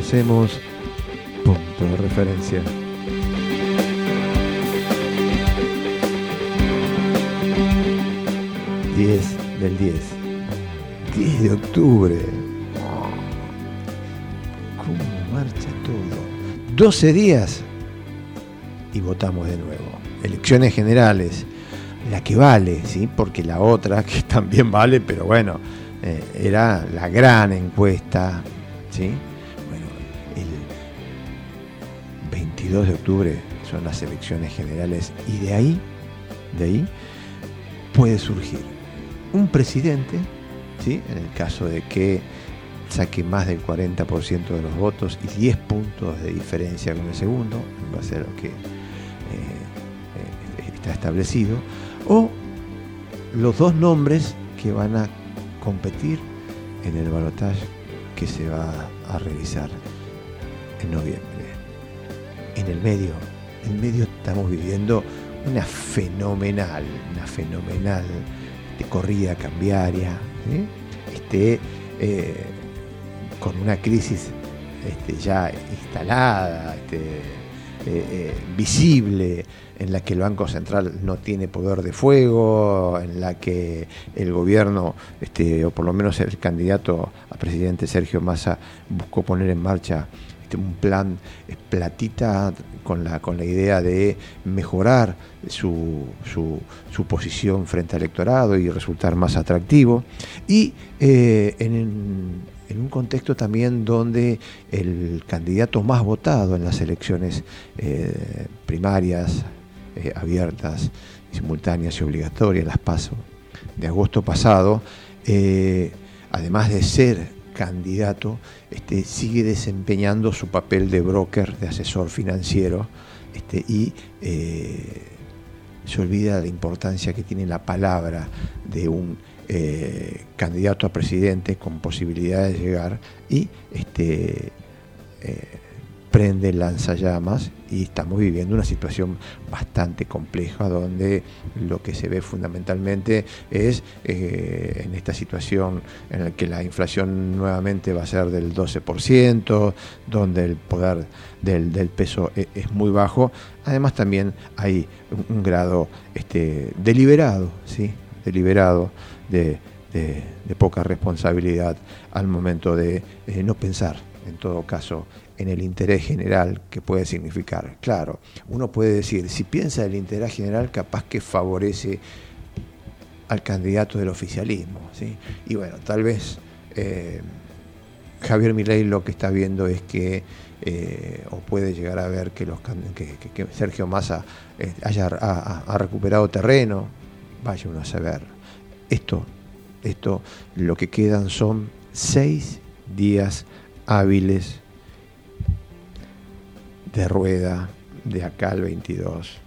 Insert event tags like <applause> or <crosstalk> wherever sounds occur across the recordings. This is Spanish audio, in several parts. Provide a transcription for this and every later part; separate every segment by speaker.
Speaker 1: Hacemos punto de referencia. ...10 del 10... ...10 de octubre... ¿Cómo marcha todo? 12 días... ...y votamos de nuevo... ...elecciones generales la que vale, ¿sí? porque la otra, <laughs> que también vale, pero bueno, eh, era la gran encuesta. ¿sí? 22 de octubre son las elecciones generales y de ahí, de ahí, puede surgir un presidente, ¿sí? en el caso de que saque más del 40% de los votos y 10 puntos de diferencia con el segundo, va a ser lo que eh, eh, está establecido, o los dos nombres que van a competir en el balotaje que se va a realizar en noviembre. En el medio, en el medio estamos viviendo una fenomenal, una fenomenal corrida cambiaria, este, eh, con una crisis este, ya instalada, este, eh, eh, visible, en la que el Banco Central no tiene poder de fuego, en la que el gobierno, o por lo menos el candidato a presidente Sergio Massa, buscó poner en marcha un plan platita con la, con la idea de mejorar su, su, posición frente al electorado y resultar más atractivo. Y eh, en, en un contexto también donde el candidato más votado en las elecciones eh, primarias, eh, abiertas, simultáneas y obligatorias, las paso, de agosto pasado, además de ser candidato, este, sigue desempeñando su papel de broker, de asesor financiero, este, y eh, se olvida la importancia que tiene la palabra de un candidato a presidente con posibilidad de llegar y este, prende lanzallamas y estamos viviendo una situación bastante compleja donde lo que se ve fundamentalmente es eh, en esta situación en la que la inflación nuevamente va a ser del 12%, donde el poder del, peso e, es, muy bajo, además también hay un, grado este, deliberado, ¿sí? deliberado de, poca responsabilidad al momento de eh, no pensar en todo caso en el interés general que puede significar. Claro, uno puede decir, si piensa en el interés general, capaz que favorece al candidato del oficialismo. ¿sí? Y bueno, tal vez eh, Javier Milei lo que está viendo es que, eh, o puede llegar a ver que, los, que, Sergio Massa eh, haya ha, recuperado terreno, vaya uno a saber. Esto, esto, lo que quedan son seis días hábiles de rueda de acá al 22.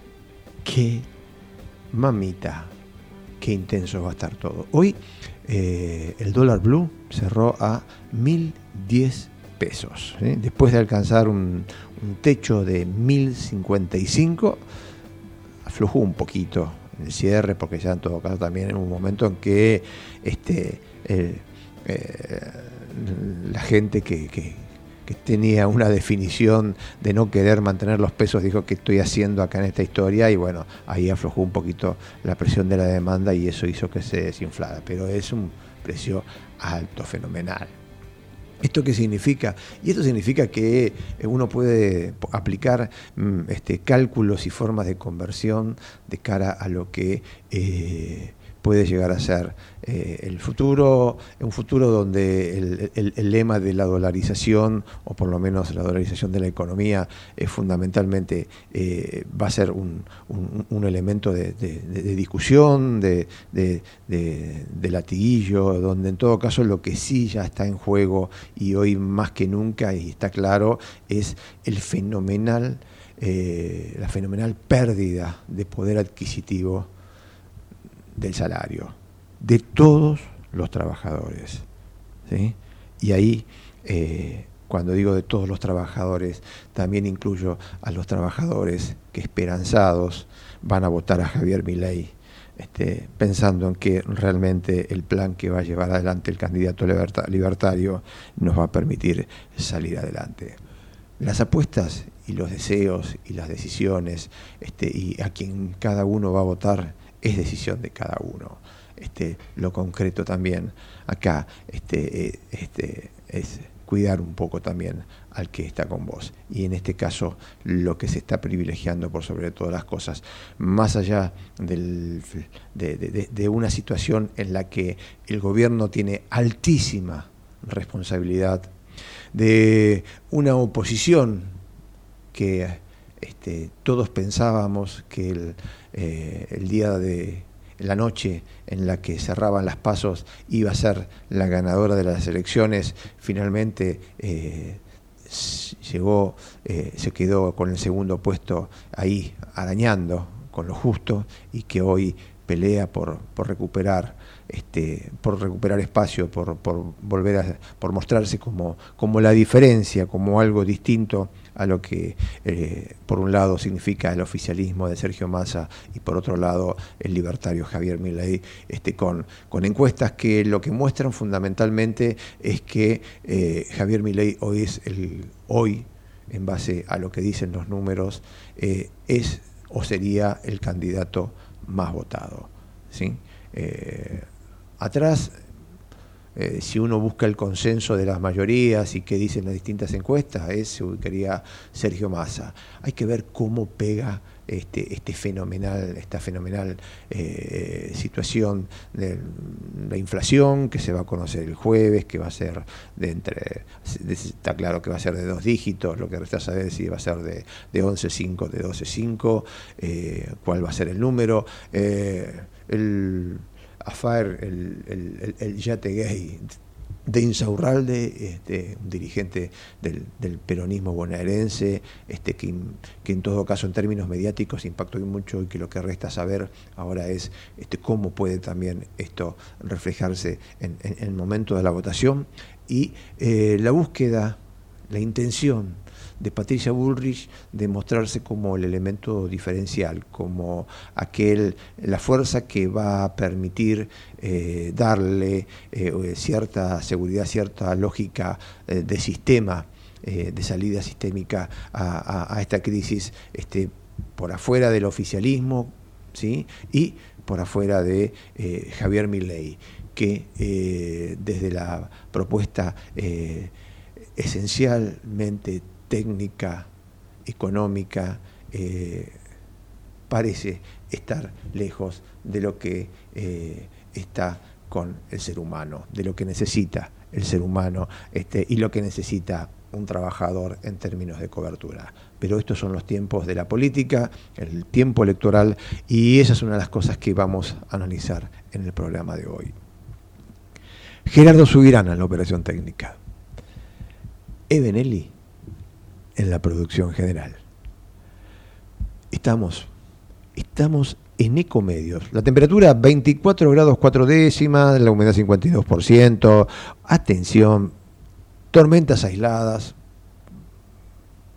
Speaker 1: Qué mamita, qué intenso va a estar todo. Hoy eh, el dólar blue cerró a 1010 pesos. Después de alcanzar un, techo de 1055, aflojó un poquito el cierre, porque ya en todo caso también en un momento en que este, eh, la gente que, tenía una definición de no querer mantener los pesos, dijo que estoy haciendo acá en esta historia y bueno, ahí aflojó un poquito la presión de la demanda y eso hizo que se desinflara, pero es un precio alto, fenomenal. ¿Esto qué significa? Y esto significa que eh, uno puede aplicar mm, este, cálculos y formas de conversión de cara a lo que eh, puede llegar a ser eh, el futuro, un futuro donde el, lema de la dolarización, o por lo menos la dolarización de la economía, es fundamentalmente eh, va a ser un, elemento de, discusión, de, de, latiguillo, donde en todo caso lo que sí ya está en juego y hoy más que nunca, y está claro, es el fenomenal, eh, la fenomenal pérdida de poder adquisitivo del salario de todos los trabajadores. Y ahí, eh, cuando digo de todos los trabajadores, también incluyo a los trabajadores que esperanzados van a votar a Javier Milei, este, pensando en que realmente el plan que va a llevar adelante el candidato libertario nos va a permitir salir adelante. Las apuestas y los deseos y las decisiones este, y a quien cada uno va a votar es decisión de cada uno. Este, lo concreto también acá este, eh, este, es cuidar un poco también al que está con vos. Y en este caso, lo que se está privilegiando por sobre todas las cosas, más allá de, de, una situación en la que el gobierno tiene altísima responsabilidad, de una oposición que este, todos pensábamos que el, eh, el día de la noche en la que cerraban las pasos iba a ser la ganadora de las elecciones, finalmente eh, llegó, eh, se quedó con el segundo puesto ahí arañando con lo justo y que hoy pelea por, por recuperar este, por recuperar espacio, por, por volver a, por mostrarse como, como la diferencia, como algo distinto a lo que eh, por un lado significa el oficialismo de Sergio Massa y por otro lado el libertario Javier Milei, este, con, con encuestas que lo que muestran fundamentalmente es que eh, Javier Milei hoy es el hoy en base a lo que dicen los números eh, es o sería el candidato más votado. ¿sí? atrás eh, si uno busca el consenso de las mayorías y qué dicen las distintas encuestas, es quería Sergio Massa. Hay que ver cómo pega este, este fenomenal, esta fenomenal eh, situación de la inflación que se va a conocer el jueves, que va a ser de entre, está claro que va a ser de dos dígitos, lo que resta saber si va a ser de, de 11.5, de 12.5, eh, cuál va a ser el número. el Afaer, el, el, el, yate gay de Insaurralde, este, un dirigente del, peronismo bonaerense, este, que, que, en todo caso en términos mediáticos impactó mucho y que lo que resta saber ahora es este, cómo puede también esto reflejarse en, el momento de la votación. Y eh, la búsqueda, la intención de Patricia Bullrich de mostrarse como el elemento diferencial, como aquel, la fuerza que va a permitir eh, darle eh, cierta seguridad, cierta lógica eh, de sistema, de salida sistémica a, esta crisis, este, por afuera del oficialismo ¿sí? y por afuera de Javier Milei que desde la propuesta esencialmente técnica, económica, eh, parece estar lejos de lo que eh, está con el ser humano, de lo que necesita el ser humano este, y lo que necesita un trabajador en términos de cobertura. Pero estos son los tiempos de la política, el tiempo electoral, y esa es una de las cosas que vamos a analizar en el programa de hoy. Gerardo Subirana en la operación técnica. Ebenelli en la producción general. Estamos, estamos en Ecomedios. La temperatura 24 grados 4 décimas, la humedad 52%. Atención, tormentas aisladas,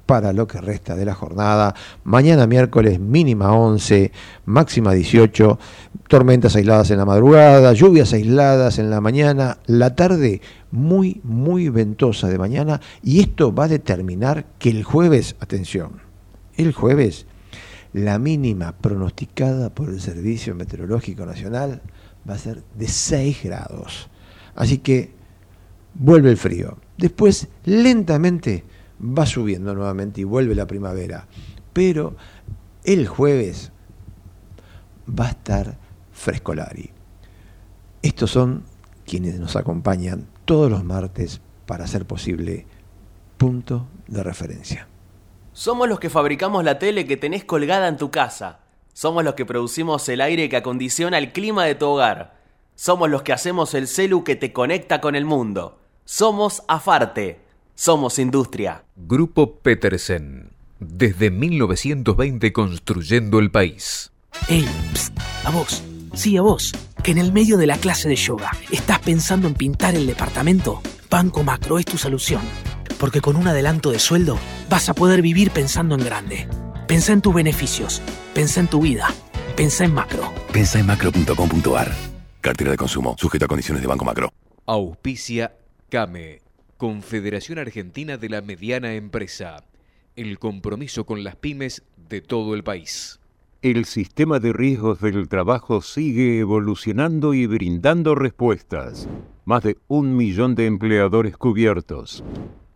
Speaker 1: para lo que resta de la jornada. Mañana miércoles mínima 11, máxima 18, tormentas aisladas en la madrugada, lluvias aisladas en la mañana, la tarde muy, muy ventosa de mañana y esto va a determinar que el jueves, atención, el jueves la mínima pronosticada por el Servicio Meteorológico Nacional va a ser de 6 grados. Así que vuelve el frío Después, lentamente, va subiendo nuevamente y vuelve la primavera. Pero el jueves va a estar frescolari. Estos son quienes nos acompañan todos los martes para hacer posible punto de referencia.
Speaker 2: Somos los que fabricamos la tele que tenés colgada en tu casa. Somos los que producimos el aire que acondiciona el clima de tu hogar. Somos los que hacemos el celu que te conecta con el mundo. Somos Afarte. Somos industria.
Speaker 3: Grupo Petersen. Desde 1920 construyendo el país.
Speaker 4: Ey, a vos. Sí, a vos. Que en el medio de la clase de yoga estás pensando en pintar el departamento. Banco Macro es tu solución. Porque con un adelanto de sueldo vas a poder vivir pensando en grande. Pensa en tus beneficios. Pensa en tu vida. Pensa en macro.
Speaker 5: Pensa en macro.com.ar. Cartera de consumo. Sujeto a condiciones de Banco Macro.
Speaker 3: Auspicia CAME. Confederación Argentina de la Mediana Empresa. El compromiso con las pymes de todo el país.
Speaker 6: El sistema de riesgos del trabajo sigue evolucionando y brindando respuestas. Más de un millón de empleadores cubiertos.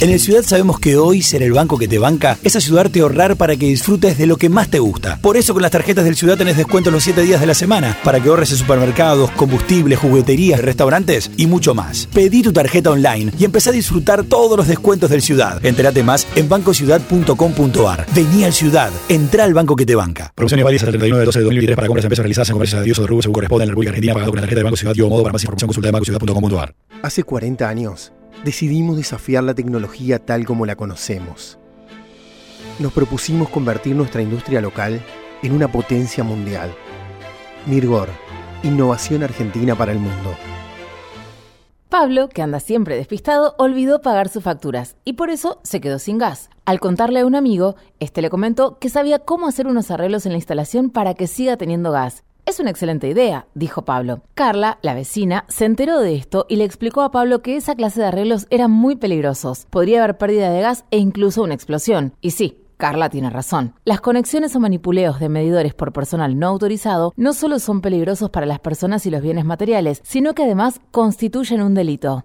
Speaker 7: En el Ciudad sabemos que hoy ser el banco que te banca es ayudarte a ahorrar para que disfrutes de lo que más te gusta. Por eso con las tarjetas del Ciudad tenés descuento los 7 días de la semana para que ahorres en supermercados, combustibles, jugueterías, restaurantes y mucho más. Pedí tu tarjeta online y empecé a disfrutar todos los descuentos del Ciudad. Entérate más en bancociudad.com.ar. Vení al Ciudad, entra al banco que te banca.
Speaker 8: Promociones válidas hasta el 39 de 12 de 2023 para compras de empresas realizadas en comercios de uso de rubro según corresponde en la República Argentina pagado con la tarjeta de Banco Ciudad y modo para más información consulta de bancociudad.com.ar.
Speaker 9: Hace 40 años decidimos desafiar la tecnología tal como la conocemos. Nos propusimos convertir nuestra industria local en una potencia mundial. Mirgor, innovación argentina para el mundo.
Speaker 10: Pablo, que anda siempre despistado, olvidó pagar sus facturas y por eso se quedó sin gas. Al contarle a un amigo, este le comentó que sabía cómo hacer unos arreglos en la instalación para que siga teniendo gas es una excelente idea, dijo Pablo. Carla, la vecina, se enteró de esto y le explicó a Pablo que esa clase de arreglos eran muy peligrosos. Podría haber pérdida de gas e incluso una explosión. Y sí, Carla tiene razón. Las conexiones o manipuleos de medidores por personal no autorizado no solo son peligrosos para las personas y los bienes materiales, sino que además constituyen un delito.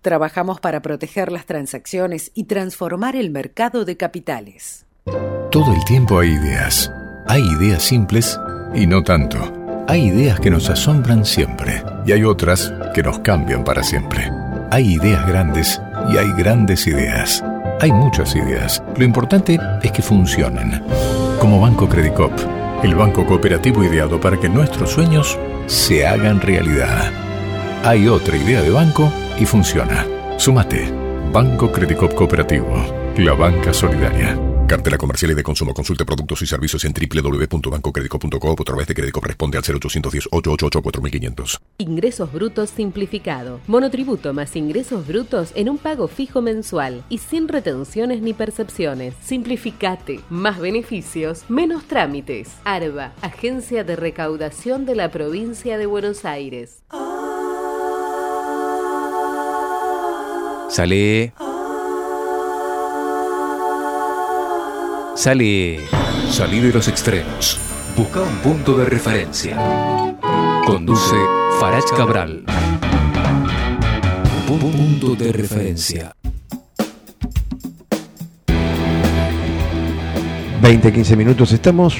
Speaker 11: Trabajamos para proteger las transacciones y transformar el mercado de capitales.
Speaker 5: Todo el tiempo hay ideas. Hay ideas simples y no tanto. Hay ideas que nos asombran siempre y hay otras que nos cambian para siempre. Hay ideas grandes y hay grandes ideas. Hay muchas ideas. Lo importante es que funcionen. Como Banco Credicop, el banco cooperativo ideado para que nuestros sueños se hagan realidad. Hay otra idea de banco y funciona. Sumate. Banco Credicop Cooperativo. La banca solidaria. Cartela comercial y de consumo. Consulte productos y servicios en www.bancocredico.com o a través de Credicop responde al 0810-888-4500.
Speaker 12: Ingresos brutos simplificado. Monotributo más ingresos brutos en un pago fijo mensual y sin retenciones ni percepciones. Simplificate. Más beneficios, menos trámites. ARBA, Agencia de Recaudación de la Provincia de Buenos Aires.
Speaker 3: Sale. Sale. Salí de los extremos. Busca un punto de referencia. Conduce Farach Cabral. Punto de referencia.
Speaker 1: 20, 15 minutos. Estamos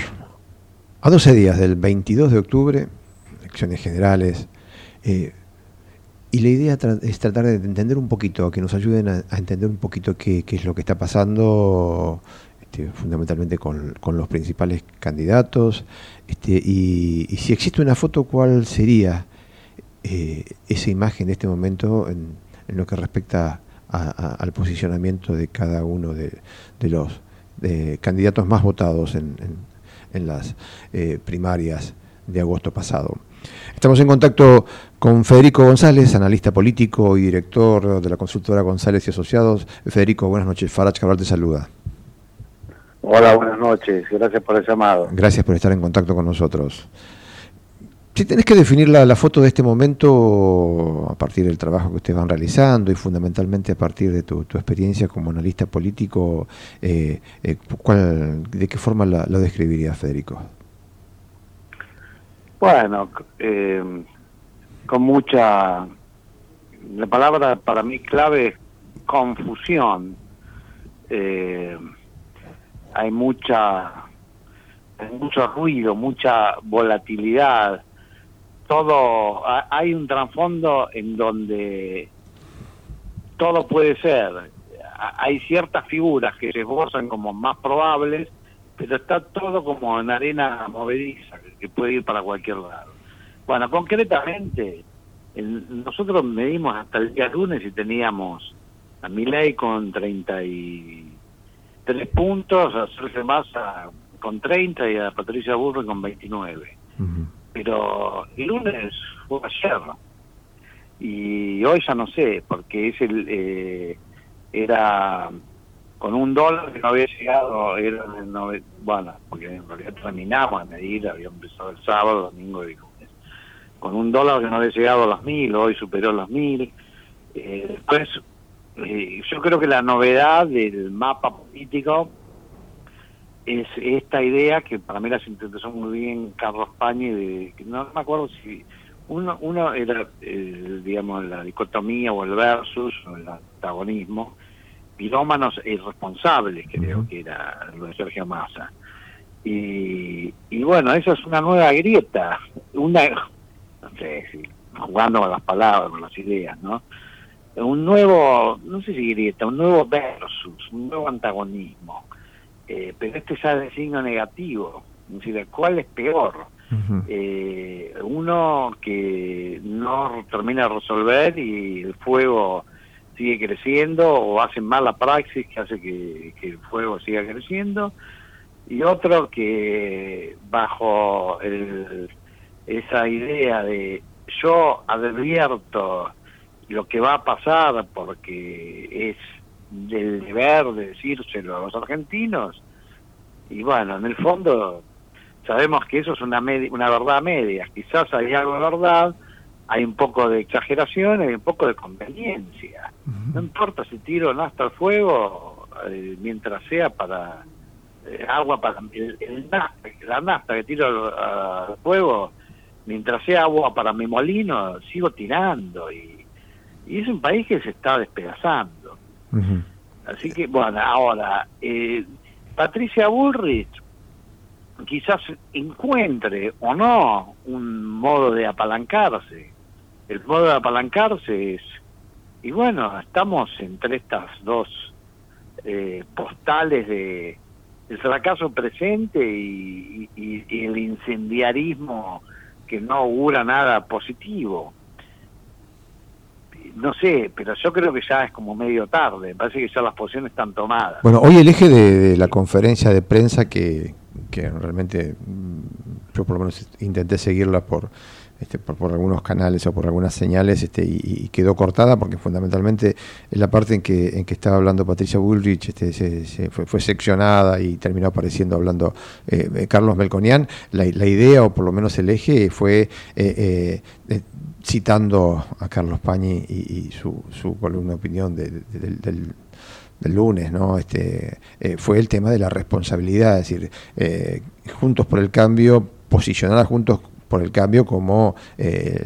Speaker 1: a 12 días del 22 de octubre, elecciones generales. Eh, y la idea es tratar de entender un poquito, que nos ayuden a, entender un poquito qué, es lo que está pasando, este, fundamentalmente con, los principales candidatos, este, y, si existe una foto, cuál sería esa imagen de este momento en, lo que respecta al posicionamiento de cada uno de, los candidatos más votados en, las primarias de agosto pasado. Estamos en contacto con Federico González, analista político y director de la consultora González y Asociados. Federico, buenas noches. Farach Cabral te saluda.
Speaker 13: Hola, buenas noches. Gracias por el llamado.
Speaker 1: Gracias por estar en contacto con nosotros. Si tenés que definir la, foto de este momento a partir del trabajo que ustedes van realizando y fundamentalmente a partir de tu, experiencia como analista político, eh, eh, ¿de qué forma la, lo describirías, Federico?
Speaker 13: Bueno, eh, con mucha... La palabra para mí clave es confusión. Eh, hay mucha hay mucho ruido, mucha volatilidad. Todo hay un trasfondo en donde todo puede ser. Hay ciertas figuras que se gozan como más probables pero está todo como en arena movediza, que puede ir para cualquier lado. Bueno, concretamente, nosotros medimos hasta el día lunes y teníamos a Milei con 33 puntos, a Sergio Massa con 30 y a Patricia Burro con 29. Pero el lunes fue ayer y hoy ya no sé, porque es el eh, era con un dólar que no había llegado, era bueno, porque en realidad terminamos a medir, había empezado el sábado, domingo y lunes, con un dólar que no había llegado a los mil, hoy superó los mil. Eh, después, eh, yo creo que la novedad del mapa político es esta idea que para mí la sintetizó muy bien Carlos Pañi, de, no me acuerdo si uno, uno era, eh, digamos, la dicotomía o el versus o el antagonismo, pirómanos irresponsables, creo que era lo de Sergio Massa. Y, y bueno, eso es una nueva grieta, una, no sé si, jugando con las palabras, con las ideas, ¿no? Un nuevo, no sé si grieta, un nuevo versus, un nuevo antagonismo. Eh, pero este ya es de signo negativo, es decir, ¿cuál es peor? eh, uno que no termina de resolver y el fuego sigue creciendo o hacen mala praxis que hace que, el fuego siga creciendo. Y otro que bajo esa idea de yo advierto lo que va a pasar porque es del deber de decírselo a los argentinos y bueno, en el fondo sabemos que eso es una, una verdad media, quizás hay algo de verdad, hay un poco de exageración, hay un poco de conveniencia. No importa si tiro nafta al fuego, eh, mientras sea para eh, agua para el, la nafta que tiro al, fuego, mientras sea agua para mi molino, sigo tirando y, y es un país que se está despedazando. Así que, bueno, ahora, eh, Patricia Bullrich quizás encuentre o no un modo de apalancarse el modo de apalancarse es, y bueno, estamos entre estas dos eh, postales de el fracaso presente y, el incendiarismo que no augura nada positivo. No sé, pero yo creo que ya es como medio tarde, parece que ya las posiciones están tomadas.
Speaker 1: Bueno, hoy el eje de, la conferencia de prensa que, que realmente mm, yo por lo menos intenté seguirla por este, por, algunos canales o por algunas señales este, y, quedó cortada porque fundamentalmente en la parte en que, en que estaba hablando Patricia Bullrich este, fue, seccionada y terminó apareciendo hablando eh, Carlos Melconian. La, idea, o por lo menos el eje, fue eh, eh, citando a Carlos Pañi y, su, columna de opinión del, del lunes, ¿no? Este, fue el tema de la responsabilidad, es decir, Juntos por el Cambio, posicionar Juntos por el cambio como eh,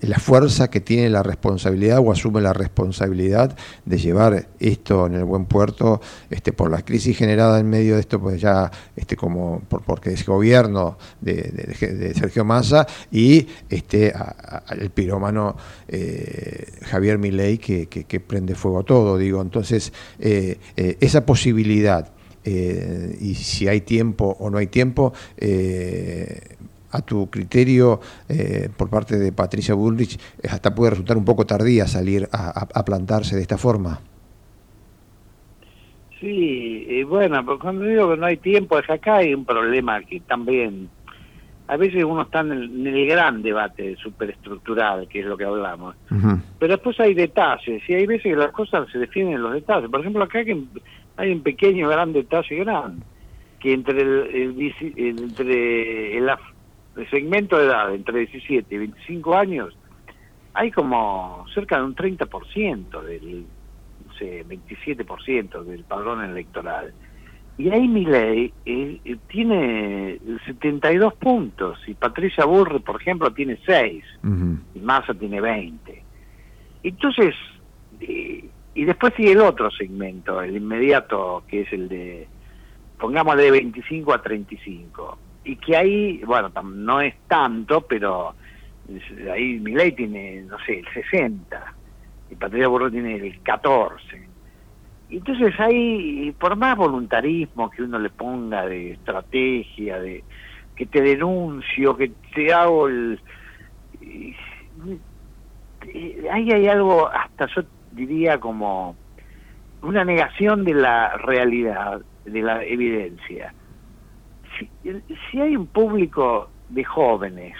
Speaker 1: la, fuerza que tiene la responsabilidad o asume la responsabilidad de llevar esto en el buen puerto este, por la crisis generada en medio de esto, pues ya este, como por, porque es gobierno de, Sergio Massa y este, el pirómano eh, Javier Milei que, prende fuego a todo, digo. Entonces, eh, esa posibilidad eh, y si hay tiempo o no hay tiempo, eh, a tu criterio eh, por parte de Patricia Bullrich hasta puede resultar un poco tardía salir a, plantarse de esta forma.
Speaker 13: Sí, bueno, pues cuando digo que no hay tiempo, es acá hay un problema que también a veces uno está en el, gran debate superestructural, que es lo que hablamos, pero después hay detalles, y hay veces que las cosas se definen en los detalles. Por ejemplo, acá hay un pequeño, gran detalle grande, que entre el, entre el, segmento de edad, entre 17 y 25 años, hay como cerca de un 30% del, no sé, 27% del padrón electoral. Y ahí Milei eh, eh, tiene 72 puntos y Patricia Burre, por ejemplo, tiene 6 y Massa tiene 20. Entonces, eh, y después sigue el otro segmento, el inmediato, que es el de, pongámosle de 25 a 35. Y que ahí, bueno, no es tanto, pero ahí Milei tiene, no sé, el 60 y Patricia Burre tiene el 14 entonces ahí, por más voluntarismo que uno le ponga de estrategia, de que te denuncio, que te hago el... Ahí hay algo, hasta yo diría como una negación de la realidad, de la evidencia. Si, hay un público de jóvenes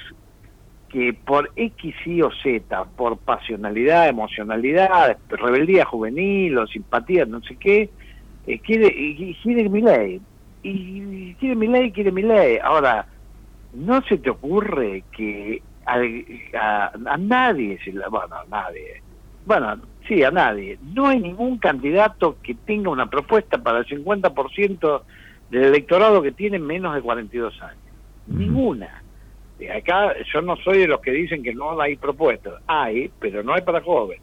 Speaker 13: que por X, Y o Z, por pasionalidad, emocionalidad, rebeldía juvenil o simpatía, no sé qué, eh, quiere, quiere mi ley. Y quiere mi ley, quiere mi ley. Ahora, ¿no se te ocurre que a, nadie, bueno, a nadie, bueno, sí, a nadie, no hay ningún candidato que tenga una propuesta para el 50% del electorado que tiene menos de 42 años? Ninguna acá yo no soy de los que dicen que no hay propuestas. Hay, pero no hay para jóvenes.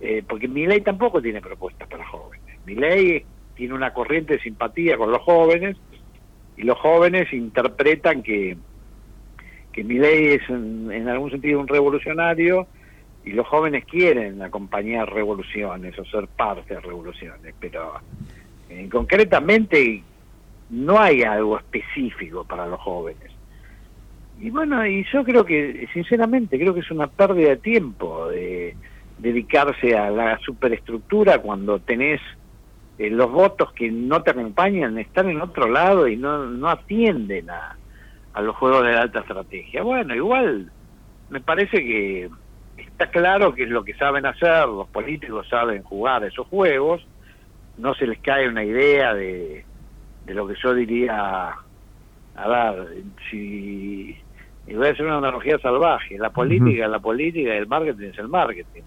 Speaker 13: Eh, porque mi ley tampoco tiene propuestas para jóvenes. Mi ley tiene una corriente de simpatía con los jóvenes y los jóvenes interpretan que, que mi ley es en, algún sentido un revolucionario y los jóvenes quieren acompañar revoluciones o ser parte de revoluciones, pero eh, concretamente no hay algo específico para los jóvenes. Y bueno, y yo creo que, sinceramente, creo que es una pérdida de tiempo de dedicarse a la superestructura cuando tenés eh, los votos que no te acompañan, están en otro lado y no, no atienden a, a los juegos de alta estrategia. Bueno, igual me parece que está claro que es lo que saben hacer, los políticos saben jugar esos juegos, no se les cae una idea de, de lo que yo diría, a ver, si y voy a hacer una analogía salvaje, la política, la política y el marketing es el marketing.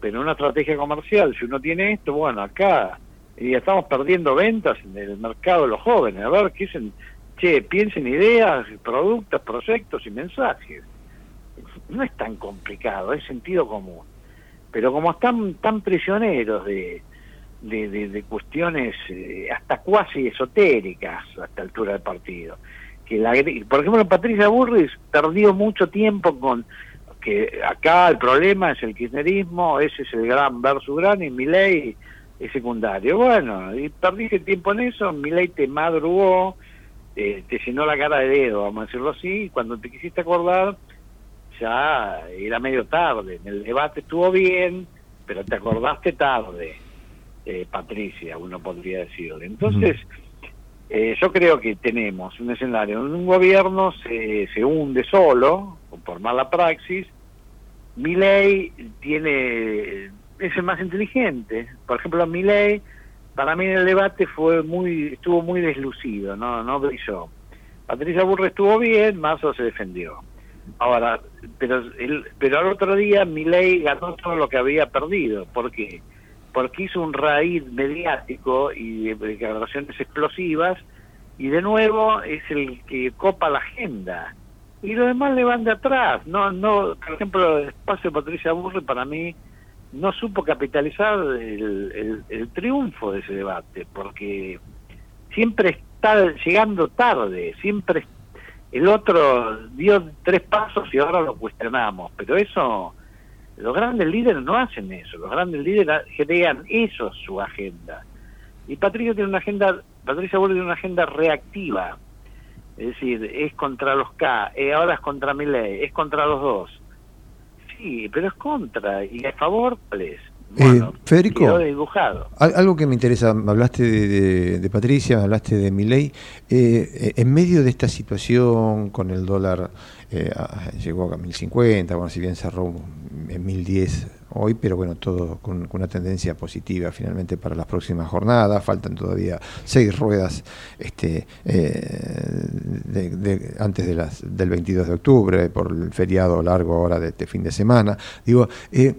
Speaker 13: Pero una estrategia comercial, si uno tiene esto, bueno, acá y estamos perdiendo ventas en el mercado de los jóvenes. A ver, ¿qué dicen? Che, piensen ideas, productos, proyectos y mensajes. No es tan complicado, es sentido común. Pero como están tan prisioneros de, de, cuestiones eh, hasta cuasi esotéricas a esta altura del partido, que la, por ejemplo Patricia Burris perdió mucho tiempo con que acá el problema es el kirchnerismo, ese es el gran versus gran y mi ley es secundario. Bueno, y perdiste tiempo en eso, mi ley te madrugó, eh, te llenó la cara de dedo, vamos a decirlo así, y cuando te quisiste acordar ya era medio tarde, en el debate estuvo bien, pero te acordaste tarde, eh, Patricia, uno podría decirle. Entonces... Eh, yo creo que tenemos un escenario donde un gobierno se, se hunde solo, por mala praxis. Mi ley tiene, es el más inteligente. Por ejemplo, mi ley, para mí en el debate fue muy, estuvo muy deslucido, no, no brilló. Patricia Burre estuvo bien, Mazo se defendió. Ahora, pero el, pero al otro día mi ley ganó todo lo que había perdido. ¿Por qué? porque hizo un raíz mediático y de declaraciones explosivas, y de nuevo es el que copa la agenda. Y los demás le van de atrás. No, no, por ejemplo, el espacio de Patricia Burre para mí no supo capitalizar el, el triunfo de ese debate, porque siempre está llegando tarde, siempre el otro dio tres pasos y ahora lo cuestionamos, pero eso los grandes líderes no hacen eso, los grandes líderes crean eso su agenda. Y Patricia tiene una agenda, Patricia tiene una agenda reactiva. Es decir, es contra los K, eh, ahora es contra mi ley, es contra los dos. Sí, pero es contra. ¿Y a favor cuál es?
Speaker 1: Eh, Federico,
Speaker 13: dibujado.
Speaker 1: algo que me interesa, me hablaste de, de- de Patricia, me hablaste de Milei, eh, en medio de esta situación con el dólar, eh, a- llegó a 1050, bueno, si bien cerró en 1010 hoy, pero bueno, todo con, con una tendencia positiva finalmente para las próximas jornadas, faltan todavía seis ruedas este, eh, de- de- antes de las, del 22 de octubre, por el feriado largo ahora de este fin de semana. Digo, eh,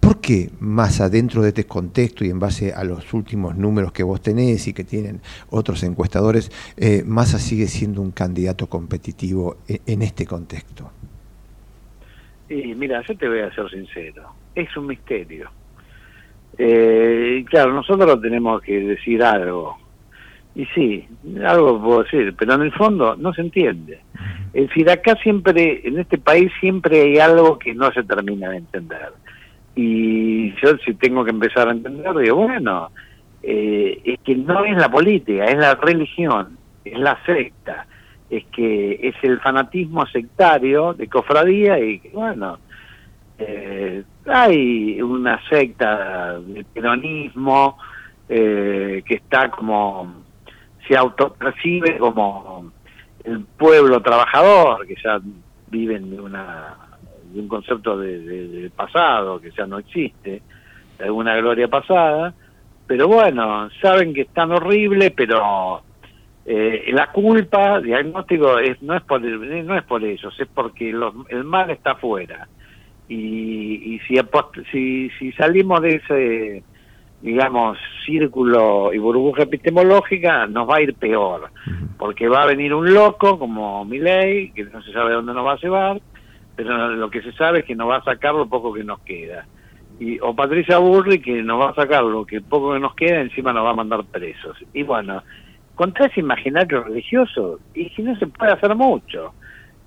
Speaker 1: ¿Por qué más adentro de este contexto y en base a los últimos números que vos tenés y que tienen otros encuestadores, eh, Massa sigue siendo un candidato competitivo en, en este contexto?
Speaker 13: Y mira, yo te voy a ser sincero, es un misterio. Eh, claro, nosotros tenemos que decir algo. Y sí, algo puedo decir, pero en el fondo no se entiende. Es decir, acá siempre, en este país siempre hay algo que no se termina de entender. Y yo si tengo que empezar a entender, digo, bueno, eh, es que no es la política, es la religión, es la secta, es que es el fanatismo sectario de cofradía y bueno, eh, hay una secta de peronismo eh, que está como, se autopercibe como el pueblo trabajador, que ya viven de una de un concepto de, de- del pasado que ya no existe, de alguna gloria pasada, pero bueno, saben que es tan horrible, pero eh, la culpa, diagnóstico, es, no, es por, no es por ellos, es porque los- el mal está afuera. Y, y si, si, si salimos de ese, digamos, círculo y burbuja epistemológica, nos va a ir peor, porque va a venir un loco como Milei, que no se sabe dónde nos va a llevar, pero lo que se sabe es que nos va a sacar lo poco que nos queda. Y, o Patricia Burri, que nos va a sacar lo que poco que nos queda, encima nos va a mandar presos. Y bueno, contra ese imaginario religioso, y que no se puede hacer mucho.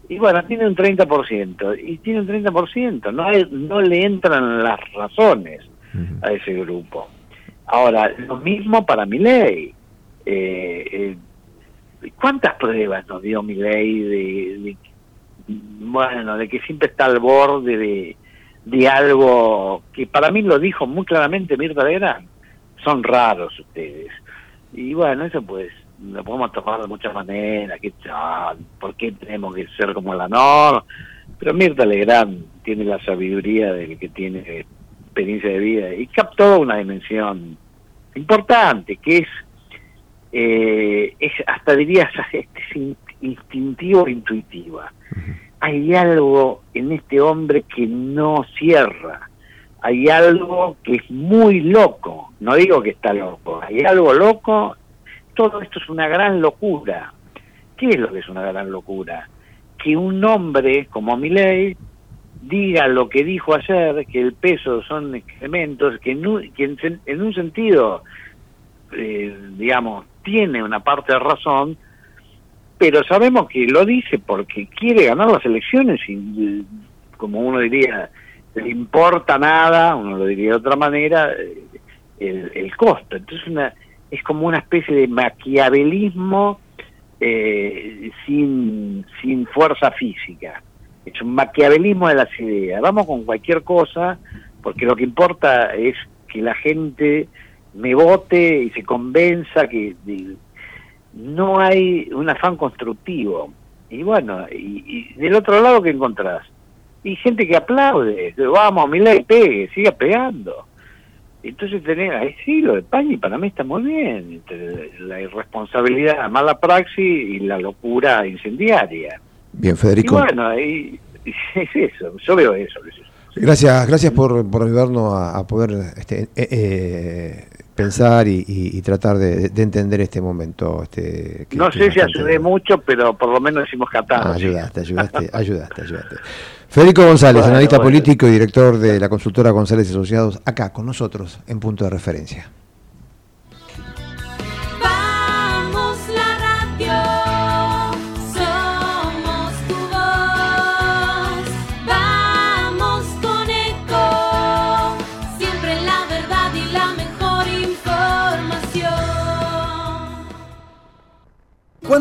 Speaker 13: Y bueno, tiene un 30%, y tiene un 30%, no, hay- no le entran las razones a ese grupo. Ahora, lo mismo para mi ley. ¿Cuántas pruebas nos dio mi ley de, de- bueno, de que siempre está al borde de, de algo que para mí lo dijo muy claramente Mirta Legrand? Son raros ustedes. Y bueno, eso pues lo podemos tomar de muchas maneras, que ah, ¿por qué tenemos que ser como la norma? Pero Mirta Legrand tiene la sabiduría del que tiene experiencia de vida y captó una dimensión importante, que es, eh, es hasta diría, <laughs> es in- instintivo e intuitiva. Hay algo en este hombre que no cierra, hay algo que es muy loco, no digo que está loco, hay algo loco, todo esto es una gran locura. ¿Qué es lo que es una gran locura? Que un hombre como Milei diga lo que dijo ayer, que el peso son excrementos, que en un, un sentido, eh, digamos, tiene una parte de razón, pero sabemos que lo dice porque quiere ganar las elecciones y, como uno diría, le importa nada, uno lo diría de otra manera, eh, el, costo. Entonces una, es como una especie de maquiavelismo eh, sin, sin fuerza física. Es un maquiavelismo de las ideas. Vamos con cualquier cosa porque lo que importa es que la gente me vote y se convenza que no hay un afán constructivo. Y bueno, y, y del otro lado, ¿qué encontrás? Y gente que aplaude, que, vamos, Milei, pegue, siga pegando. Entonces tenés, ahí sí, lo de Pañi para mí está muy bien, entre la irresponsabilidad, la mala praxis y la locura incendiaria.
Speaker 1: Bien,
Speaker 13: Y
Speaker 1: Federico.
Speaker 13: bueno, ahí es eso, yo veo eso.
Speaker 1: Gracias, gracias por, por ayudarnos a, a poder este, eh, eh, pensar y, y- y tratar de, de entender este momento. Este, que-
Speaker 13: No
Speaker 1: que
Speaker 13: sé si ayudé mucho, pero por lo menos hicimos
Speaker 1: Ah,
Speaker 13: catarsis.
Speaker 1: ayudaste, <laughs> ayudaste, ayudaste, ayudaste. Federico González,
Speaker 13: Bueno,
Speaker 1: analista
Speaker 13: bueno.
Speaker 1: político y director de la consultora González y Asociados, acá con nosotros en punto de referencia.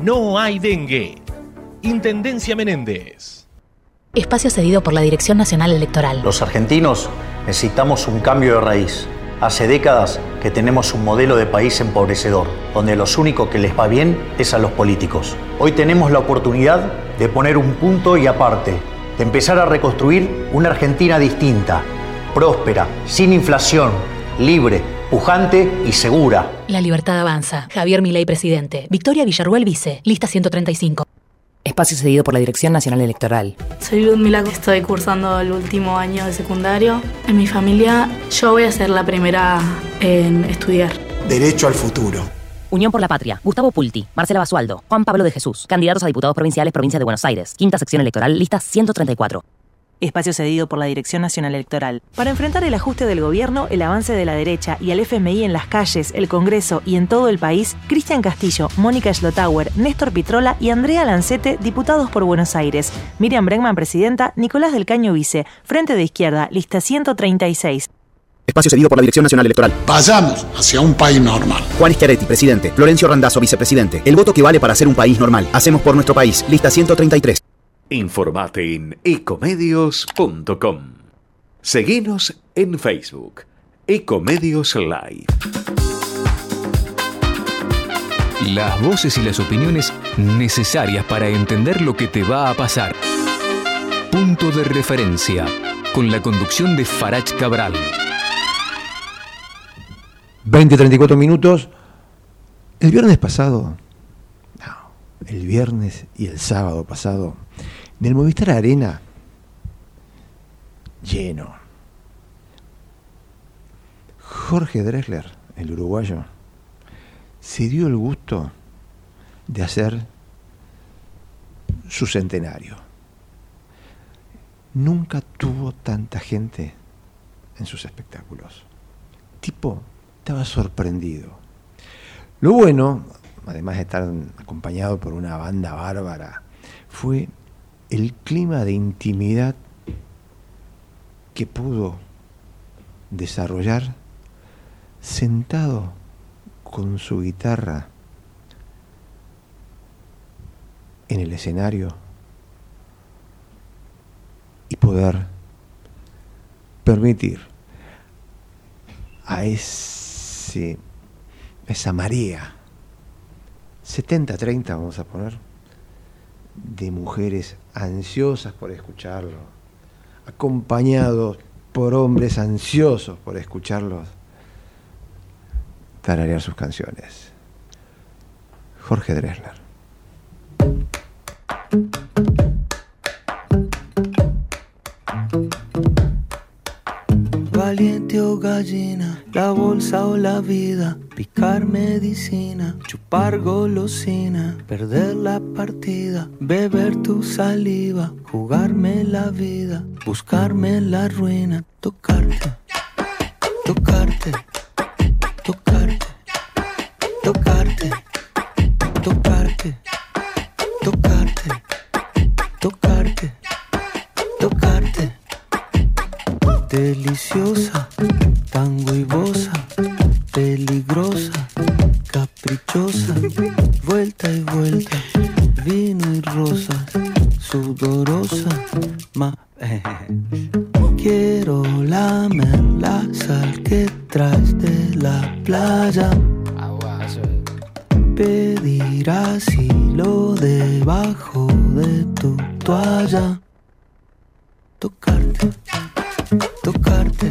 Speaker 14: no hay dengue. Intendencia Menéndez.
Speaker 15: Espacio cedido por la Dirección Nacional Electoral.
Speaker 16: Los argentinos necesitamos un cambio de raíz. Hace décadas que tenemos un modelo de país empobrecedor, donde los únicos que les va bien es a los políticos. Hoy tenemos la oportunidad de poner un punto y aparte, de empezar a reconstruir una Argentina distinta, próspera, sin inflación, libre, pujante y segura.
Speaker 15: La libertad avanza. Javier Milei, presidente. Victoria Villarruel, vice. Lista 135.
Speaker 17: Espacio cedido por la Dirección Nacional Electoral.
Speaker 18: Soy Ludmila, estoy cursando el último año de secundario. En mi familia yo voy a ser la primera en estudiar.
Speaker 19: Derecho al futuro.
Speaker 17: Unión por la Patria. Gustavo Pulti, Marcela Basualdo, Juan Pablo de Jesús. Candidatos a diputados provinciales, Provincia de Buenos Aires. Quinta sección electoral, lista 134.
Speaker 20: Espacio cedido por la Dirección Nacional Electoral. Para enfrentar el ajuste del gobierno, el avance de la derecha y el FMI en las calles, el Congreso y en todo el país, Cristian Castillo, Mónica Schlotauer, Néstor Pitrola y Andrea Lancete, diputados por Buenos Aires. Miriam Bregman, presidenta, Nicolás del Caño, vice. Frente de Izquierda, lista 136.
Speaker 21: Espacio cedido por la Dirección Nacional Electoral.
Speaker 22: Vayamos hacia un país normal.
Speaker 21: Juan Schiaretti, presidente. Florencio Randazzo, vicepresidente. El voto que vale para ser un país normal. Hacemos por nuestro país. Lista 133.
Speaker 23: Informate en ecomedios.com. Seguinos en Facebook. Ecomedios Live.
Speaker 24: Las voces y las opiniones necesarias para entender lo que te va a pasar. Punto de referencia. Con la conducción de Farach Cabral.
Speaker 1: 20-34 minutos. El viernes pasado, no, el viernes y el sábado pasado, en el Movistar Arena, lleno. Jorge Drexler, el uruguayo, se dio el gusto de hacer su centenario. Nunca tuvo tanta gente en sus espectáculos. Tipo estaba sorprendido. Lo bueno, además de estar acompañado por una banda bárbara, fue el clima de intimidad que pudo desarrollar sentado con su guitarra en el escenario y poder permitir a ese, esa marea, 70-30 vamos a poner, de mujeres ansiosas por escucharlo, acompañados por hombres ansiosos por escucharlos tararear sus canciones. Jorge Drexler.
Speaker 25: Valiente o gallina, la bolsa o la vida, picar medicina, chupar golosina, perder la partida, beber tu saliva, jugarme la vida, buscarme la ruina, tocarte, tocarte, tocarte, tocarte, tocarte, tocarte, tocarte, tocarte. Deliciosa, tango y peligrosa, caprichosa, vuelta y vuelta, vino y rosas, sudorosa, ma. Quiero lamer la sal que traes de la playa. pedir asilo debajo de tu toalla. Tocarte, tocarte,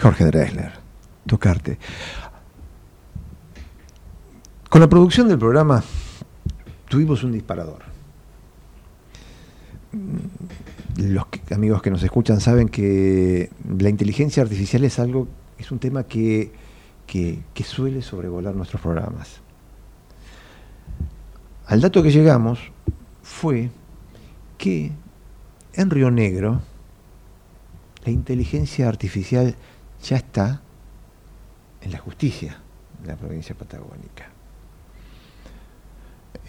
Speaker 1: Jorge Drexler, tocarte. Con la producción del programa tuvimos un disparador. Los que- amigos que nos escuchan saben que la inteligencia artificial es algo, es un tema que, que- que suele sobrevolar nuestros programas. Al dato que llegamos fue que en Río Negro la inteligencia artificial ya está en la justicia de la provincia patagónica.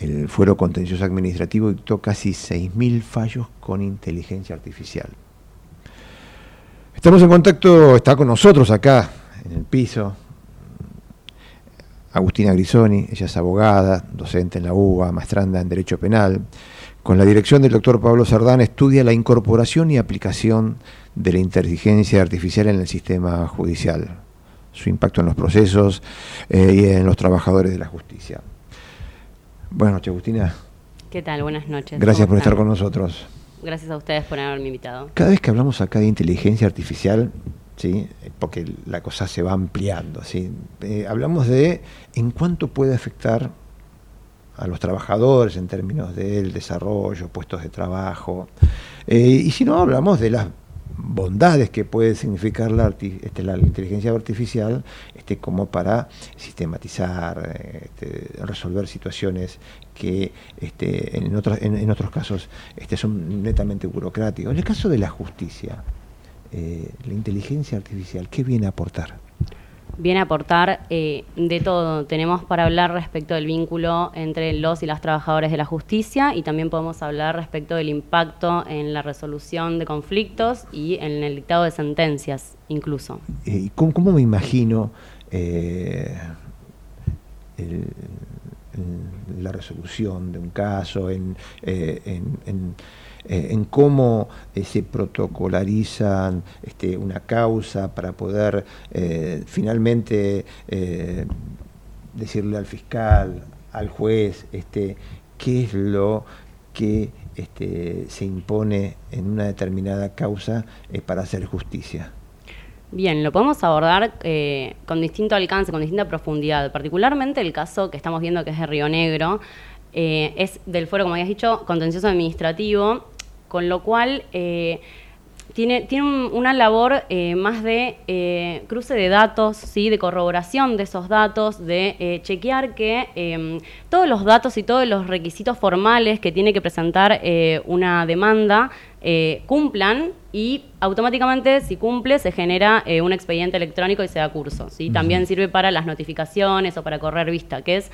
Speaker 1: El Fuero Contencioso Administrativo dictó casi 6.000 fallos con inteligencia artificial. Estamos en contacto, está con nosotros acá en el piso, Agustina Grisoni, ella es abogada, docente en la UBA, maestranda en Derecho Penal. Con la dirección del doctor Pablo Sardán estudia la incorporación y aplicación de la inteligencia artificial en el sistema judicial, su impacto en los procesos eh, y en los trabajadores de la justicia. Buenas noches, Agustina.
Speaker 26: ¿Qué tal? Buenas noches.
Speaker 1: Gracias
Speaker 26: ¿Cómo
Speaker 1: por estar con nosotros.
Speaker 26: Gracias a ustedes por haberme invitado.
Speaker 1: Cada vez que hablamos acá de inteligencia artificial, ¿sí? porque la cosa se va ampliando, ¿sí? Eh, hablamos de en cuánto puede afectar a los trabajadores en términos del desarrollo, puestos de trabajo. Eh, y si no, hablamos de las bondades que puede significar este, la inteligencia artificial este, como para sistematizar, este, resolver situaciones que este, en, otros, en otros casos este, son netamente burocráticos. En el caso de la justicia, eh, la inteligencia artificial, ¿qué viene a aportar?
Speaker 26: Viene a aportar eh, de todo. Tenemos para hablar respecto del vínculo entre los y las trabajadores de la justicia y también podemos hablar respecto del impacto en la resolución de conflictos y en el dictado de sentencias incluso.
Speaker 1: Eh, ¿cómo, cómo me imagino eh, la resolución de un caso, en, eh, en cómo eh, se protocolarizan este, una causa para poder eh, finalmente decirle al fiscal, al juez, este, qué es lo que este, se impone en una determinada causa para hacer justicia?
Speaker 26: Bien, lo podemos abordar eh, con distinto alcance, con distinta profundidad. Particularmente el caso que estamos viendo que es de Río Negro, eh, es del fuero, como habías dicho, contencioso administrativo, con lo cual eh, tiene, tiene un- una labor eh, más de cruce de datos, ¿sí? de corroboración de esos datos, de chequear que todos los datos y todos los requisitos formales que tiene que presentar una demanda cumplan y automáticamente si cumple se genera eh, un expediente electrónico y se da curso. ¿sí? También sirve para las notificaciones o para correr vista, que es